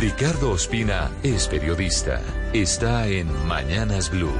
Ricardo Ospina es periodista. Está en Mañanas Blue.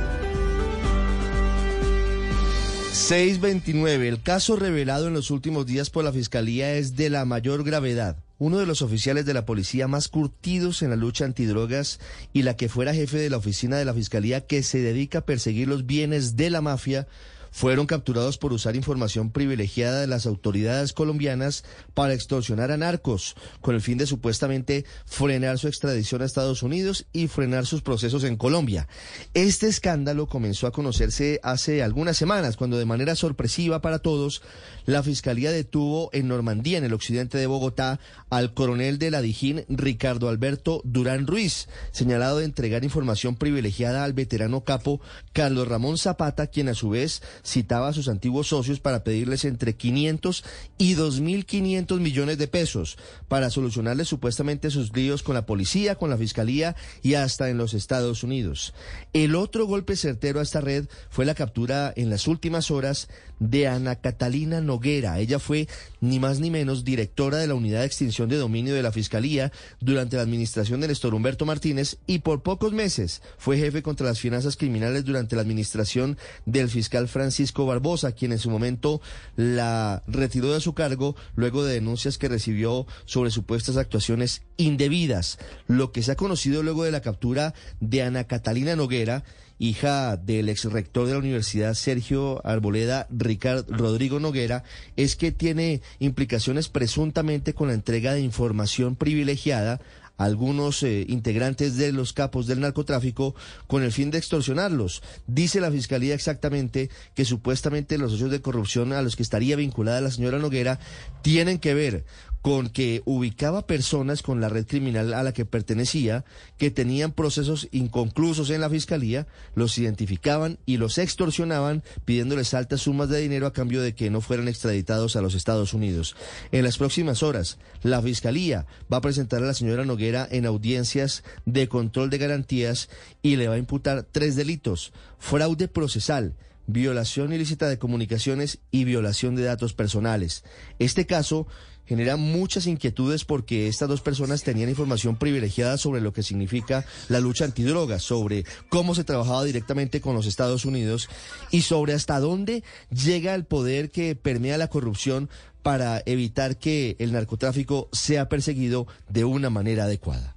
629. El caso revelado en los últimos días por la Fiscalía es de la mayor gravedad. Uno de los oficiales de la policía más curtidos en la lucha antidrogas y la que fuera jefe de la oficina de la Fiscalía que se dedica a perseguir los bienes de la mafia fueron capturados por usar información privilegiada de las autoridades colombianas para extorsionar a narcos, con el fin de supuestamente frenar su extradición a Estados Unidos y frenar sus procesos en Colombia. Este escándalo comenzó a conocerse hace algunas semanas, cuando de manera sorpresiva para todos, la Fiscalía detuvo en Normandía, en el occidente de Bogotá, al coronel de la Dijín, Ricardo Alberto Durán Ruiz, señalado de entregar información privilegiada al veterano capo Carlos Ramón Zapata, quien a su vez citaba a sus antiguos socios para pedirles entre 500 y 2.500 millones de pesos para solucionarles supuestamente sus líos con la policía, con la fiscalía y hasta en los Estados Unidos. El otro golpe certero a esta red fue la captura en las últimas horas de Ana Catalina Noguera. Ella fue ni más ni menos directora de la Unidad de Extinción de Dominio de la Fiscalía durante la administración de Néstor Humberto Martínez y por pocos meses fue jefe contra las finanzas criminales durante la administración del fiscal Francisco Barbosa, quien en su momento la retiró de su cargo luego de denuncias que recibió sobre supuestas actuaciones indebidas. Lo que se ha conocido luego de la captura de Ana Catalina Noguera hija del ex rector de la universidad Sergio Arboleda, Ricardo Rodrigo Noguera, es que tiene implicaciones presuntamente con la entrega de información privilegiada algunos eh, integrantes de los capos del narcotráfico con el fin de extorsionarlos. Dice la Fiscalía exactamente que supuestamente los socios de corrupción a los que estaría vinculada la señora Noguera tienen que ver con que ubicaba personas con la red criminal a la que pertenecía, que tenían procesos inconclusos en la fiscalía, los identificaban y los extorsionaban pidiéndoles altas sumas de dinero a cambio de que no fueran extraditados a los Estados Unidos. En las próximas horas, la fiscalía va a presentar a la señora Noguera en audiencias de control de garantías y le va a imputar tres delitos, fraude procesal, violación ilícita de comunicaciones y violación de datos personales. Este caso genera muchas inquietudes porque estas dos personas tenían información privilegiada sobre lo que significa la lucha antidrogas, sobre cómo se trabajaba directamente con los Estados Unidos y sobre hasta dónde llega el poder que permea la corrupción para evitar que el narcotráfico sea perseguido de una manera adecuada.